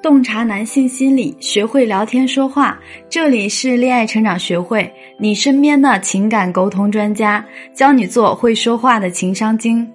洞察男性心理，学会聊天说话。这里是恋爱成长学会，你身边的情感沟通专家，教你做会说话的情商精。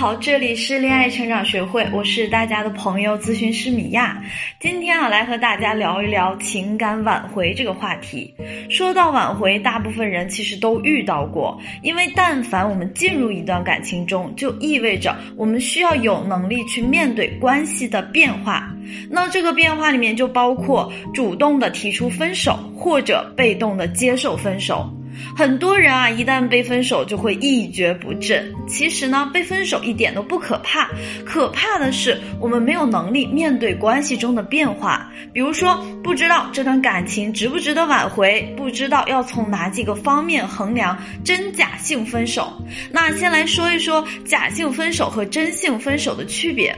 好，这里是恋爱成长学会，我是大家的朋友咨询师米娅。今天啊，来和大家聊一聊情感挽回这个话题。说到挽回，大部分人其实都遇到过，因为但凡我们进入一段感情中，就意味着我们需要有能力去面对关系的变化。那这个变化里面就包括主动的提出分手，或者被动的接受分手。很多人啊，一旦被分手就会一蹶不振。其实呢，被分手一点都不可怕，可怕的是我们没有能力面对关系中的变化。比如说，不知道这段感情值不值得挽回，不知道要从哪几个方面衡量真假性分手。那先来说一说假性分手和真性分手的区别。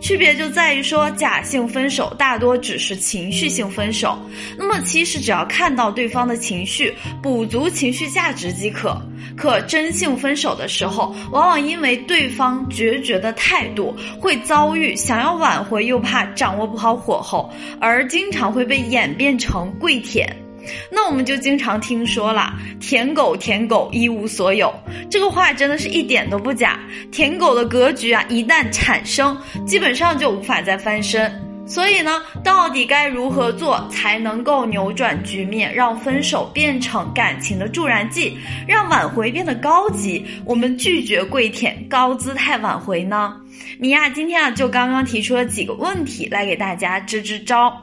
区别就在于说，假性分手大多只是情绪性分手，那么其实只要看到对方的情绪，补足情绪价值即可。可真性分手的时候，往往因为对方决绝的态度，会遭遇想要挽回又怕掌握不好火候，而经常会被演变成跪舔。那我们就经常听说了“舔狗舔狗一无所有”这个话，真的是一点都不假。舔狗的格局啊，一旦产生，基本上就无法再翻身。所以呢，到底该如何做才能够扭转局面，让分手变成感情的助燃剂，让挽回变得高级？我们拒绝跪舔，高姿态挽回呢？米娅今天啊，就刚刚提出了几个问题来给大家支支招。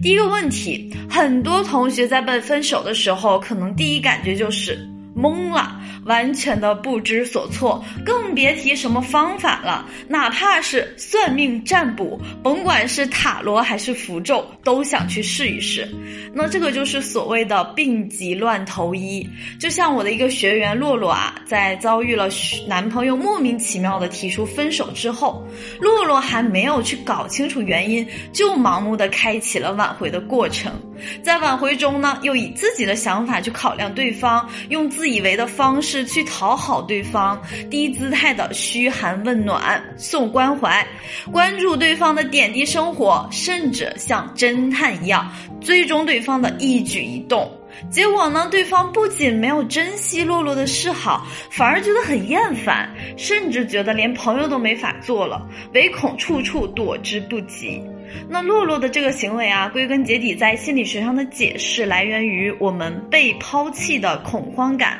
第一个问题，很多同学在被分手的时候，可能第一感觉就是懵了。完全的不知所措，更别提什么方法了。哪怕是算命占卜，甭管是塔罗还是符咒，都想去试一试。那这个就是所谓的病急乱投医。就像我的一个学员洛洛啊，在遭遇了男朋友莫名其妙的提出分手之后，洛洛还没有去搞清楚原因，就盲目的开启了挽回的过程。在挽回中呢，又以自己的想法去考量对方，用自以为的方式。是去讨好对方，低姿态的嘘寒问暖、送关怀，关注对方的点滴生活，甚至像侦探一样追踪对方的一举一动。结果呢，对方不仅没有珍惜洛洛的示好，反而觉得很厌烦，甚至觉得连朋友都没法做了，唯恐处处躲之不及。那洛洛的这个行为啊，归根结底在心理学上的解释来源于我们被抛弃的恐慌感，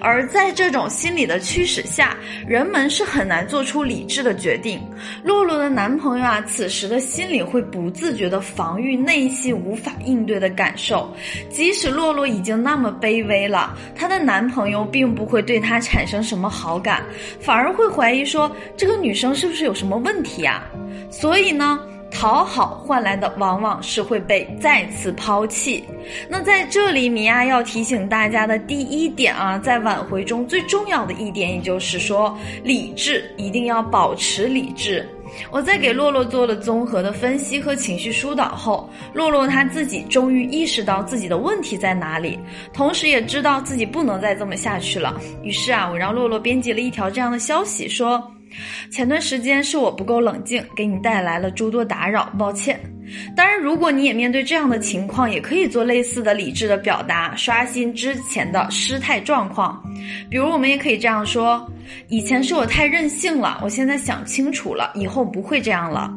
而在这种心理的驱使下，人们是很难做出理智的决定。洛洛的男朋友啊，此时的心里会不自觉的防御内心无法应对的感受，即使洛洛已经那么卑微了，她的男朋友并不会对她产生什么好感，反而会怀疑说这个女生是不是有什么问题啊？所以呢？讨好换来的往往是会被再次抛弃。那在这里，米娅要提醒大家的第一点啊，在挽回中最重要的一点，也就是说，理智一定要保持理智。我在给洛洛做了综合的分析和情绪疏导后，洛洛她自己终于意识到自己的问题在哪里，同时也知道自己不能再这么下去了。于是啊，我让洛洛编辑了一条这样的消息，说。前段时间是我不够冷静，给你带来了诸多打扰，抱歉。当然，如果你也面对这样的情况，也可以做类似的理智的表达，刷新之前的失态状况。比如，我们也可以这样说：以前是我太任性了，我现在想清楚了，以后不会这样了。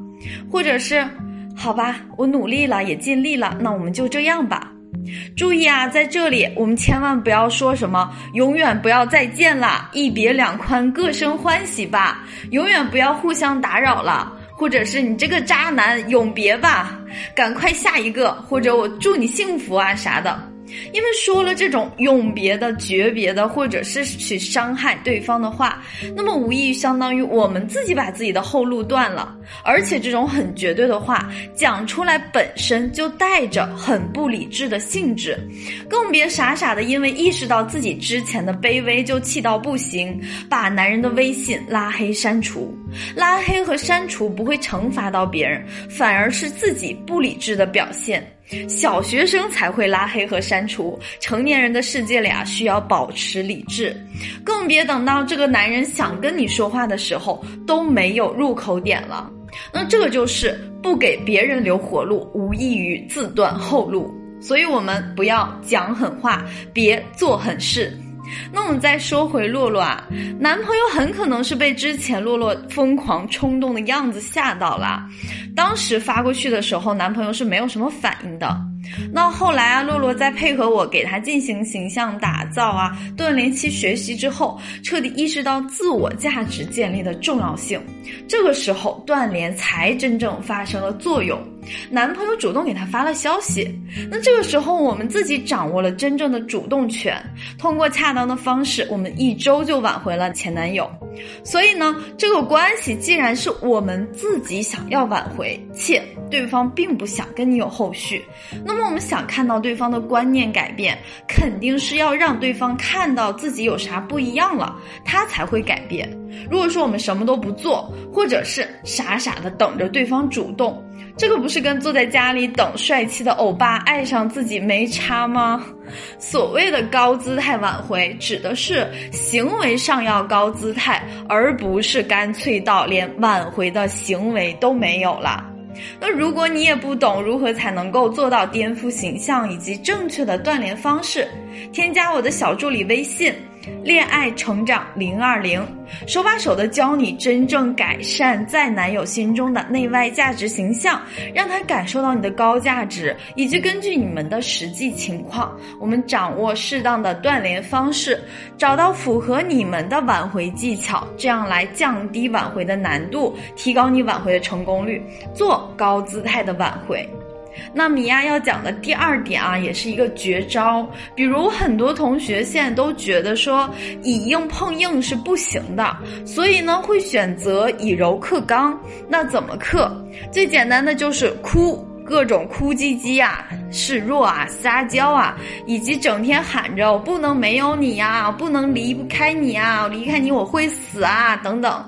或者是，好吧，我努力了，也尽力了，那我们就这样吧。注意啊，在这里我们千万不要说什么“永远不要再见啦，一别两宽，各生欢喜吧”，永远不要互相打扰了，或者是你这个渣男永别吧，赶快下一个，或者我祝你幸福啊啥的。因为说了这种永别的、诀别的，或者是去伤害对方的话，那么无异于相当于我们自己把自己的后路断了。而且这种很绝对的话讲出来本身就带着很不理智的性质，更别傻傻的因为意识到自己之前的卑微就气到不行，把男人的微信拉黑删除。拉黑和删除不会惩罚到别人，反而是自己不理智的表现。小学生才会拉黑和删除，成年人的世界里啊，需要保持理智，更别等到这个男人想跟你说话的时候都没有入口点了。那这个就是不给别人留活路，无异于自断后路。所以我们不要讲狠话，别做狠事。那我们再说回洛洛啊，男朋友很可能是被之前洛洛疯狂冲动的样子吓到了，当时发过去的时候，男朋友是没有什么反应的。那后来啊，洛洛在配合我给他进行形象打造啊、断联期学习之后，彻底意识到自我价值建立的重要性。这个时候，断联才真正发生了作用。男朋友主动给她发了消息，那这个时候我们自己掌握了真正的主动权，通过恰当的方式，我们一周就挽回了前男友。所以呢，这个关系既然是我们自己想要挽回，且对方并不想跟你有后续，那么我们想看到对方的观念改变，肯定是要让对方看到自己有啥不一样了，他才会改变。如果说我们什么都不做，或者是傻傻的等着对方主动，这个不是跟坐在家里等帅气的欧巴爱上自己没差吗？所谓的高姿态挽回，指的是行为上要高姿态，而不是干脆到连挽回的行为都没有了。那如果你也不懂如何才能够做到颠覆形象以及正确的断联方式，添加我的小助理微信。恋爱成长零二零，手把手的教你真正改善在男友心中的内外价值形象，让他感受到你的高价值，以及根据你们的实际情况，我们掌握适当的断联方式，找到符合你们的挽回技巧，这样来降低挽回的难度，提高你挽回的成功率，做高姿态的挽回。那米娅要讲的第二点啊，也是一个绝招。比如很多同学现在都觉得说以硬碰硬是不行的，所以呢会选择以柔克刚。那怎么克？最简单的就是哭，各种哭唧唧啊、示弱啊、撒娇啊，以及整天喊着我不能没有你呀，不能离不开你啊，离开你我会死啊等等。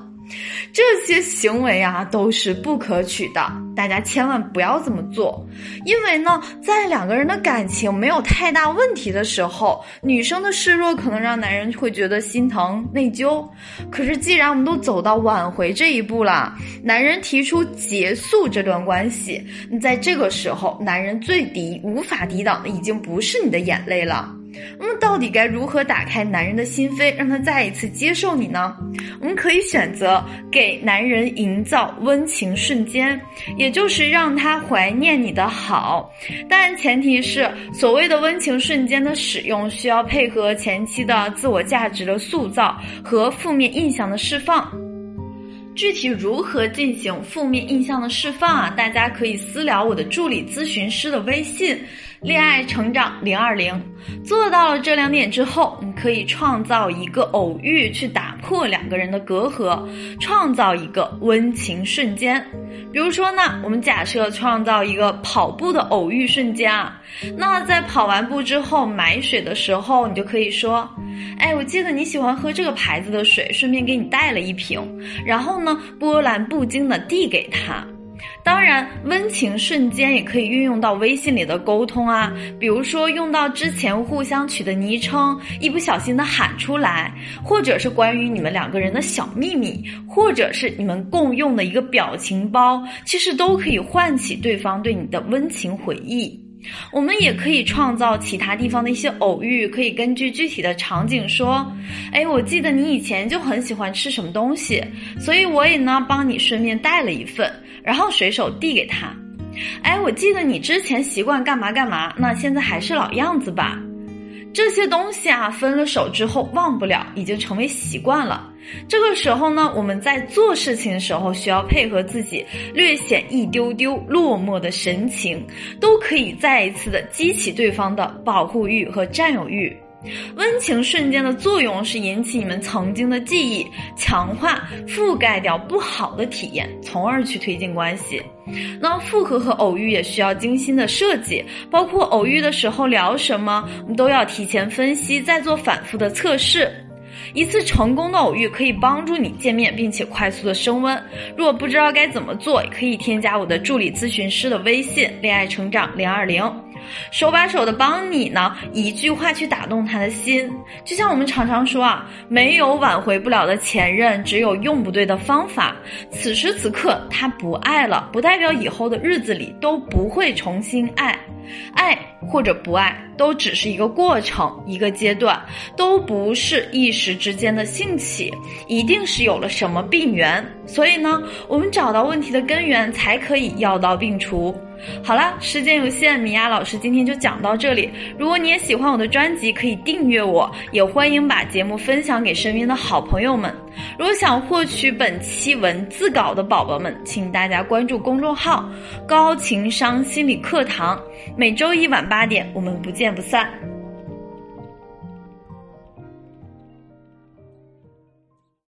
这些行为啊都是不可取的，大家千万不要这么做。因为呢，在两个人的感情没有太大问题的时候，女生的示弱可能让男人会觉得心疼内疚。可是既然我们都走到挽回这一步了，男人提出结束这段关系，你在这个时候，男人最敌无法抵挡的已经不是你的眼泪了。那么到底该如何打开男人的心扉，让他再一次接受你呢？我们可以选择给男人营造温情瞬间，也就是让他怀念你的好。但前提是，所谓的温情瞬间的使用，需要配合前期的自我价值的塑造和负面印象的释放。具体如何进行负面印象的释放啊？大家可以私聊我的助理咨询师的微信。恋爱成长零二零，做到了这两点之后，你可以创造一个偶遇，去打破两个人的隔阂，创造一个温情瞬间。比如说呢，我们假设创造一个跑步的偶遇瞬间啊，那在跑完步之后买水的时候，你就可以说，哎，我记得你喜欢喝这个牌子的水，顺便给你带了一瓶，然后呢，波澜不惊的递给他。当然，温情瞬间也可以运用到微信里的沟通啊，比如说用到之前互相取的昵称，一不小心的喊出来，或者是关于你们两个人的小秘密，或者是你们共用的一个表情包，其实都可以唤起对方对你的温情回忆。我们也可以创造其他地方的一些偶遇，可以根据具体的场景说，哎，我记得你以前就很喜欢吃什么东西，所以我也呢帮你顺便带了一份，然后随手递给他。哎，我记得你之前习惯干嘛干嘛，那现在还是老样子吧。这些东西啊，分了手之后忘不了，已经成为习惯了。这个时候呢，我们在做事情的时候需要配合自己略显一丢丢落寞的神情，都可以再一次的激起对方的保护欲和占有欲。温情瞬间的作用是引起你们曾经的记忆，强化覆盖掉不好的体验，从而去推进关系。那复合和偶遇也需要精心的设计，包括偶遇的时候聊什么，我们都要提前分析，再做反复的测试。一次成功的偶遇可以帮助你见面并且快速的升温。如果不知道该怎么做，可以添加我的助理咨询师的微信“恋爱成长零二零”。手把手的帮你呢，一句话去打动他的心。就像我们常常说啊，没有挽回不了的前任，只有用不对的方法。此时此刻他不爱了，不代表以后的日子里都不会重新爱。爱或者不爱，都只是一个过程，一个阶段，都不是一时之间的兴起，一定是有了什么病源。所以呢，我们找到问题的根源，才可以药到病除。好了，时间有限，米娅老师今天就讲到这里。如果你也喜欢我的专辑，可以订阅我，也欢迎把节目分享给身边的好朋友们。如果想获取本期文字稿的宝宝们，请大家关注公众号“高情商心理课堂”，每周一晚八点，我们不见不散。